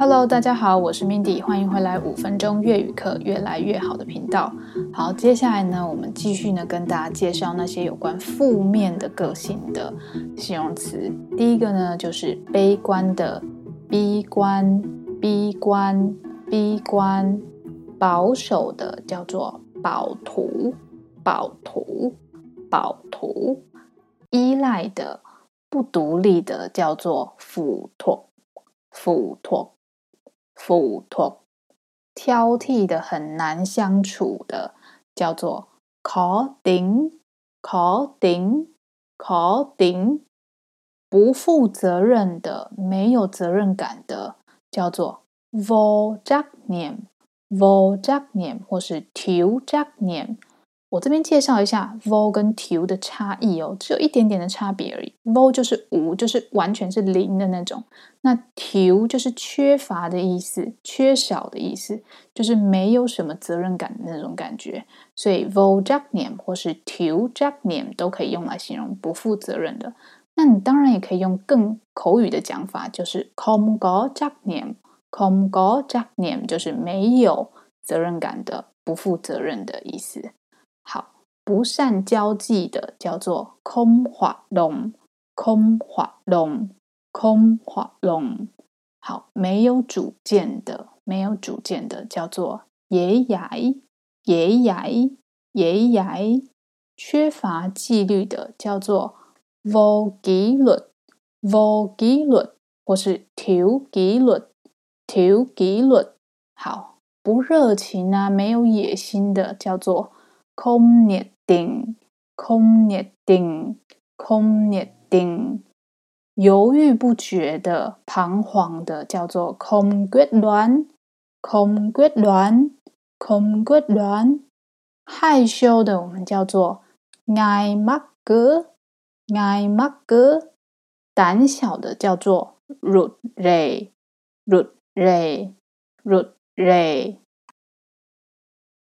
Hello，大家好，我是 Mindy，欢迎回来五分钟粤语课越来越好的频道。好，接下来呢，我们继续呢跟大家介绍那些有关负面的个性的形容词。第一个呢就是悲观的，悲观，悲观，悲观；保守的叫做保 thủ，保 thủ，保 thủ；依赖的、不独立的叫做 phụ thuộc，phụ thuộc。Phụ thuộc，挑剔的很难相处的叫做 “calling”，“calling”，“calling”；不负责任的、没有责任感的叫做 vô trách nhiệm，vô trách nhiệm 或是 thiếu trách nhiệm。我这边介绍一下 vol 跟 thiếu 的差异哦，只有一点点的差别而已。vol 就是无，就是完全是零的那种；那 thiếu 就是缺乏的意思，缺少的意思，就是没有什么责任感的那种感觉。所以 vô trách nhiệm 或是 thiếu trách nhiệm 都可以用来形容不负责任的。那你当然也可以用更口语的讲法，就是 không có trách nhiệm，không có trách nhiệm 就是没有责任感的、不负责任的意思。不善交际的叫做空化龙，空化龙，空化龙。好，没有主见的，没有主见的叫做野鸭，野鸭，野鸭。缺乏纪律的叫做无纪律，无纪律，或是条纪律，条纪律。好，不热情啊，没有野心的叫做。Không nhiệt tình，không nhiệt tình，không nhiệt tình，犹豫不决的、彷徨的，叫做 không quyết đoán，không quyết đoán，không quyết đoán，害羞的我们叫做 ngại mắc cỡ，ngại mắc cỡ，胆小的叫做 rụt rè，rụt rè，rụt rè。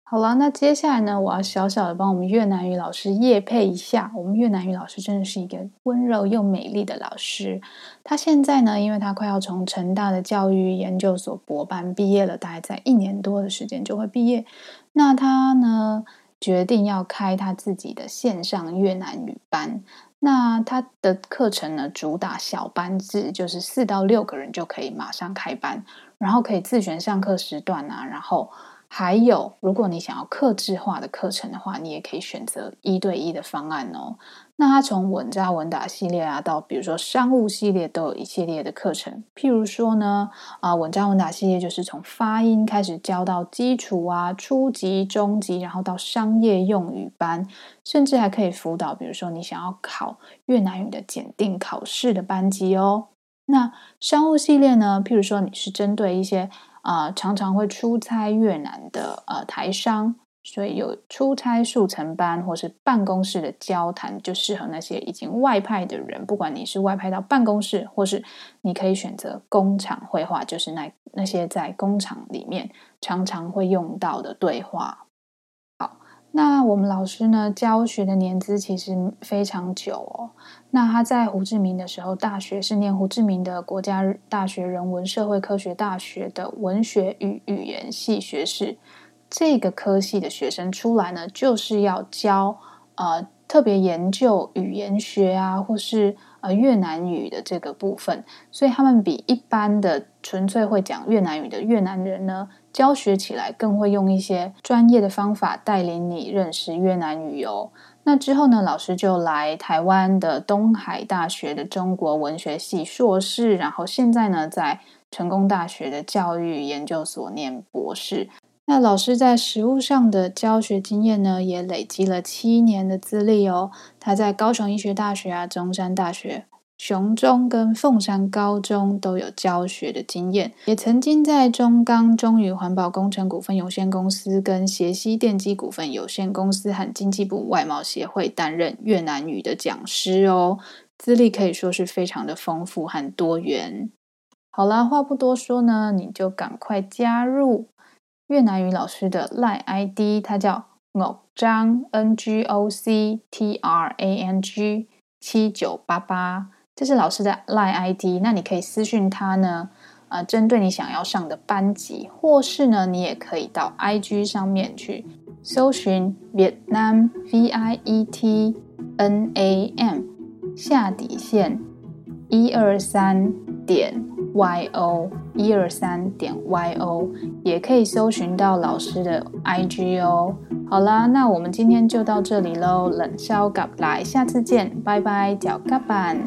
好了，那接下来呢，我要小小的帮我们越南语老师业配一下。我们越南语老师真的是一个温柔又美丽的老师。他现在呢，因为他快要从成大的教育研究所博班毕业了，大概在一年多的时间就会毕业。那他呢，决定要开他自己的线上越南语班。那他的课程呢，主打小班制，就是四到六个人就可以马上开班，然后可以自选上课时段啊，然后。还有，如果你想要克制化的课程的话，你也可以选择一对一的方案哦。那它从稳扎稳打系列啊，到比如说商务系列，都有一系列的课程。譬如说呢，啊，稳扎稳打系列就是从发音开始教到基础啊、初级、中级，然后到商业用语班，甚至还可以辅导，比如说你想要考越南语的检定考试的班级哦。那商务系列呢，譬如说你是针对一些。啊、常常会出差越南的呃台商，所以有出差速成班或是办公室的交谈，就适合那些已经外派的人。不管你是外派到办公室，或是你可以选择工厂绘画，就是那那些在工厂里面常常会用到的对话。那我们老师呢，教学的年资其实非常久哦。那他在胡志明的时候，大学是念胡志明的国家大学人文社会科学大学的文学与语言系学士。这个科系的学生出来呢，就是要教呃特别研究语言学啊，或是呃越南语的这个部分。所以他们比一般的纯粹会讲越南语的越南人呢，教学起来更会用一些专业的方法带领你认识越南语哦。那之后呢，老师就来台湾的东海大学的中国文学系硕士，然后现在呢，在成功大学的教育研究所念博士。那老师在实务上的教学经验呢，也累积了七年的资历哦。他在高雄医学大学啊、中山大学。雄中跟凤山高中都有教学的经验，也曾经在中钢中宇环保工程股份有限公司跟协西电机股份有限公司和经济部外贸协会担任越南语的讲师哦，资历可以说是非常的丰富和多元。好啦，话不多说呢，你就赶快加入越南语老师的 LINE ID，他叫 Ngoc Trang，七九八八。这是老师的 LINE ID，那你可以私讯他呢，呃，针对你想要上的班级，或是呢，你也可以到 IG 上面去搜寻 Vietnam V I E T N A M 下底线一二三点 Y O 一二三点 Y O，也可以搜寻到老师的 IG 哦。好啦，那我们今天就到这里喽，冷笑甲来，下次见，拜拜，脚甲板。